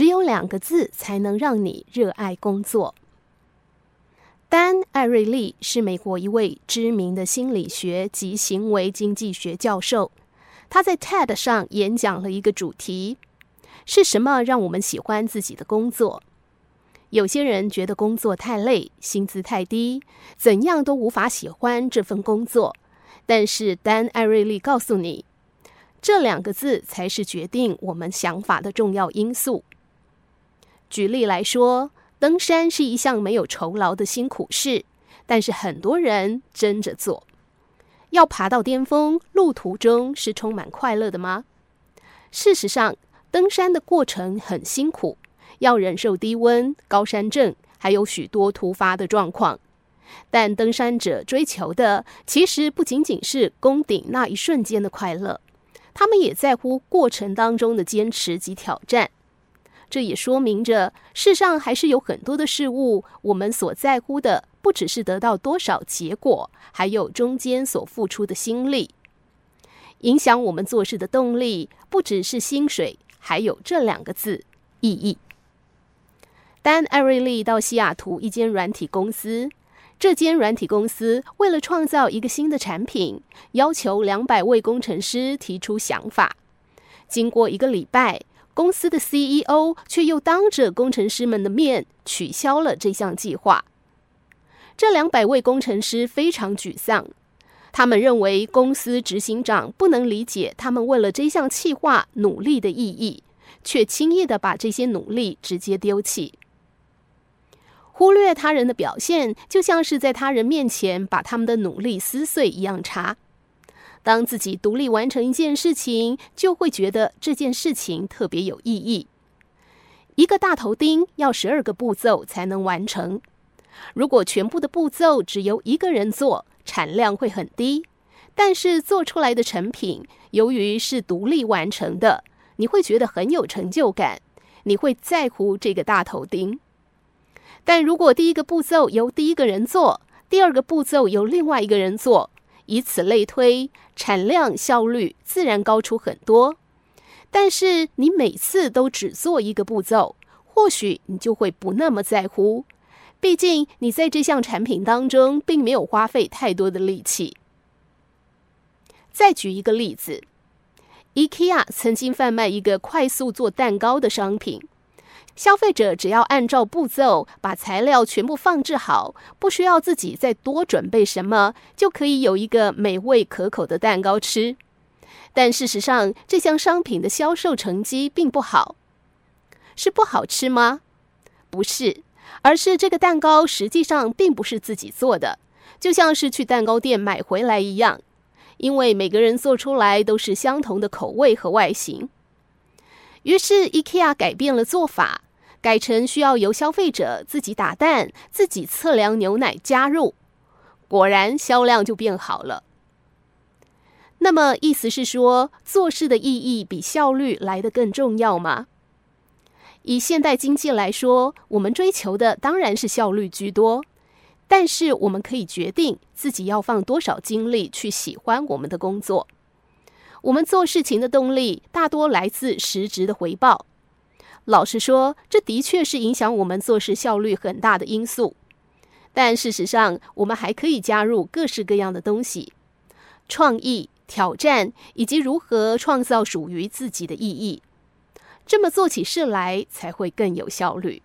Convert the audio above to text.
只有两个字才能让你热爱工作。丹·艾瑞利是美国一位知名的心理学及行为经济学教授。他在 TED 上演讲了一个主题：是什么让我们喜欢自己的工作？有些人觉得工作太累，薪资太低，怎样都无法喜欢这份工作。但是丹·艾瑞利告诉你，这两个字才是决定我们想法的重要因素。举例来说，登山是一项没有酬劳的辛苦事，但是很多人争着做。要爬到巅峰，路途中是充满快乐的吗？事实上，登山的过程很辛苦，要忍受低温、高山症，还有许多突发的状况。但登山者追求的，其实不仅仅是攻顶那一瞬间的快乐，他们也在乎过程当中的坚持及挑战。这也说明着，世上还是有很多的事物，我们所在乎的不只是得到多少结果，还有中间所付出的心力。影响我们做事的动力，不只是薪水，还有这两个字——意义。丹·艾瑞利到西雅图一间软体公司，这间软体公司为了创造一个新的产品，要求两百位工程师提出想法。经过一个礼拜。公司的 CEO 却又当着工程师们的面取消了这项计划。这两百位工程师非常沮丧，他们认为公司执行长不能理解他们为了这项计划努力的意义，却轻易地把这些努力直接丢弃。忽略他人的表现，就像是在他人面前把他们的努力撕碎一样差。当自己独立完成一件事情，就会觉得这件事情特别有意义。一个大头钉要十二个步骤才能完成，如果全部的步骤只由一个人做，产量会很低。但是做出来的成品，由于是独立完成的，你会觉得很有成就感，你会在乎这个大头钉。但如果第一个步骤由第一个人做，第二个步骤由另外一个人做，以此类推，产量效率自然高出很多。但是你每次都只做一个步骤，或许你就会不那么在乎。毕竟你在这项产品当中并没有花费太多的力气。再举一个例子，IKEA 曾经贩卖一个快速做蛋糕的商品。消费者只要按照步骤把材料全部放置好，不需要自己再多准备什么，就可以有一个美味可口的蛋糕吃。但事实上，这项商品的销售成绩并不好。是不好吃吗？不是，而是这个蛋糕实际上并不是自己做的，就像是去蛋糕店买回来一样，因为每个人做出来都是相同的口味和外形。于是，IKEA 改变了做法。改成需要由消费者自己打蛋、自己测量牛奶加入，果然销量就变好了。那么意思是说，做事的意义比效率来得更重要吗？以现代经济来说，我们追求的当然是效率居多，但是我们可以决定自己要放多少精力去喜欢我们的工作。我们做事情的动力大多来自实质的回报。老实说，这的确是影响我们做事效率很大的因素。但事实上，我们还可以加入各式各样的东西：创意、挑战，以及如何创造属于自己的意义。这么做起事来才会更有效率。